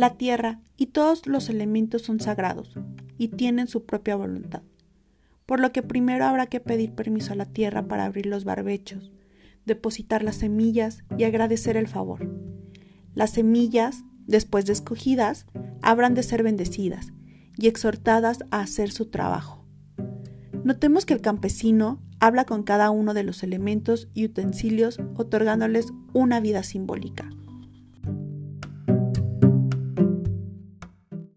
La tierra y todos los elementos son sagrados y tienen su propia voluntad, por lo que primero habrá que pedir permiso a la tierra para abrir los barbechos, depositar las semillas y agradecer el favor. Las semillas, después de escogidas, habrán de ser bendecidas y exhortadas a hacer su trabajo. Notemos que el campesino habla con cada uno de los elementos y utensilios otorgándoles una vida simbólica.